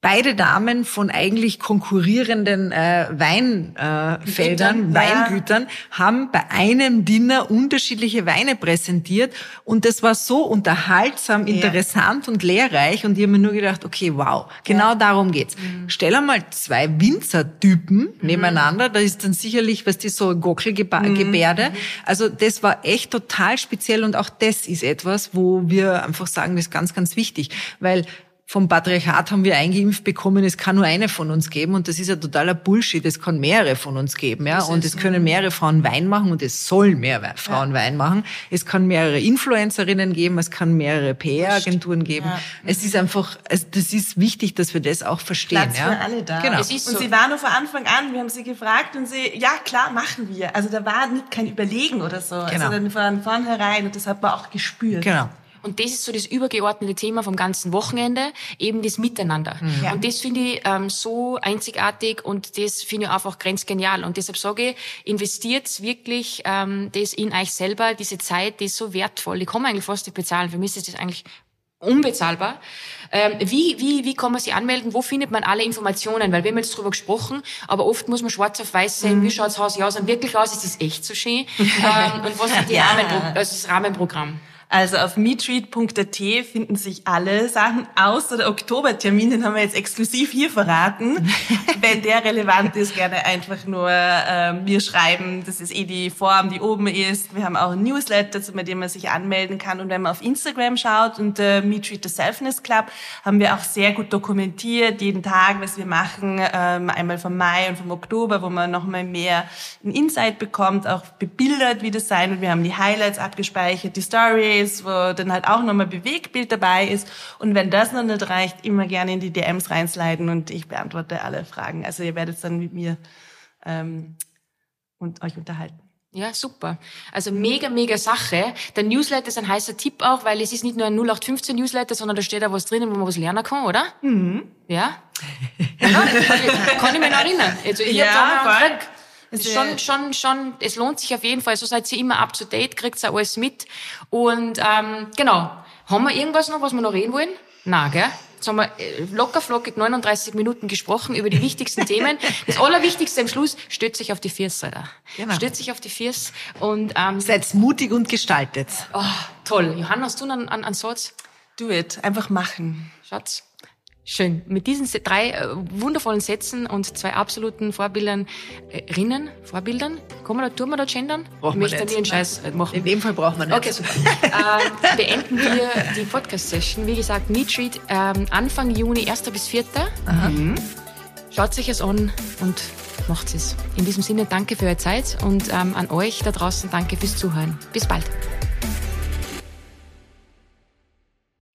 Beide Damen von eigentlich konkurrierenden äh, Weinfeldern, äh, Feldern, ja. Weingütern, haben bei einem Dinner unterschiedliche Weine präsentiert. Und das war so unterhaltsam, interessant und lehrreich. Und ich habe mir nur gedacht, okay, wow, genau darum geht's. Stell einmal zwei Winzertypen nebeneinander, da ist dann sicherlich, was die so Gockelgebärde. Also das war echt total speziell. Und auch das ist etwas, wo wir einfach sagen, das ist ganz, ganz wichtig, weil vom Patriarchat haben wir eingeimpft bekommen, es kann nur eine von uns geben und das ist ja totaler Bullshit. Es kann mehrere von uns geben, ja. Und es können mehrere Frauen Wein machen und es sollen mehr Frauen Wein machen. Es kann mehrere Influencerinnen geben, es kann mehrere PR-Agenturen geben. Es ist einfach, es, das ist wichtig, dass wir das auch verstehen, Platz ja. für alle da. Genau. Es ist und so. sie war nur von Anfang an, wir haben sie gefragt und sie, ja klar, machen wir. Also da war nicht kein Überlegen oder so. Genau. Also dann von vornherein und das hat man auch gespürt. Genau. Und das ist so das übergeordnete Thema vom ganzen Wochenende, eben das Miteinander. Ja. Und das finde ich ähm, so einzigartig und das finde ich einfach grenzgenial. Und deshalb sage ich, investiert wirklich ähm, das in euch selber, diese Zeit, die ist so wertvoll. Die kann man eigentlich fast nicht bezahlen. Für mich ist das eigentlich unbezahlbar. Ähm, wie, wie, wie kann man sich anmelden? Wo findet man alle Informationen? Weil wir haben jetzt drüber gesprochen, aber oft muss man schwarz auf weiß sehen, wie schaut's Haus aus und wirklich aus, ist das echt so schön? (laughs) ähm, und was ist die Ja. Rahmenpro also das Rahmenprogramm? Also auf meetread.at finden sich alle Sachen, außer der Oktobertermin, den haben wir jetzt exklusiv hier verraten. (laughs) Wenn der relevant ist, gerne einfach nur äh, mir schreiben. Das ist eh die Form, die oben ist. Wir haben auch ein Newsletter, mit dem man sich anmelden kann. Und wenn man auf Instagram schaut und äh, Meetread the Selfness Club, haben wir auch sehr gut dokumentiert, jeden Tag, was wir machen. Ähm, einmal vom Mai und vom Oktober, wo man nochmal mehr ein Insight bekommt, auch bebildert, wie das sein wird. Wir haben die Highlights abgespeichert, die Story ist, wo dann halt auch nochmal Bewegbild dabei ist. Und wenn das noch nicht reicht, immer gerne in die DMs reinsliden und ich beantworte alle Fragen. Also ihr werdet dann mit mir ähm, und euch unterhalten. Ja, super. Also mega, mega Sache. Der Newsletter ist ein heißer Tipp auch, weil es ist nicht nur ein 0815 Newsletter, sondern da steht da was drinnen, wo man was lernen kann, oder? Mhm. Ja? ja kann ich mich noch erinnern. Also ich ja, hab es ist schon, schon, schon, es lohnt sich auf jeden Fall. So seid ihr immer up to date, kriegt ihr alles mit. Und ähm, genau. Haben wir irgendwas noch, was wir noch reden wollen? Na, gell? Jetzt haben wir äh, locker flockig 39 Minuten gesprochen über die wichtigsten (laughs) Themen. Das Allerwichtigste am Schluss, stützt sich auf die Viers, Alter. Genau. Stützt sich auf die Viers und... Ähm, Seid mutig und gestaltet. Oh, toll. Johanna, hast du einen, einen, einen Satz? Do it. Einfach machen. Schatz. Schön. Mit diesen drei äh, wundervollen Sätzen und zwei absoluten Vorbildern, äh, Rinnen, Vorbildern, kann man da, tun wir da gendern? Brauchen wir nicht. einen Scheiß äh, machen. In dem Fall brauchen wir nicht. Okay, super. ähm, beenden wir die Podcast-Session. Wie gesagt, Meet Read ähm, Anfang Juni, 1. bis 4. Mhm. Schaut euch es an und macht es. In diesem Sinne, danke für eure Zeit und ähm, an euch da draußen danke fürs Zuhören. Bis bald.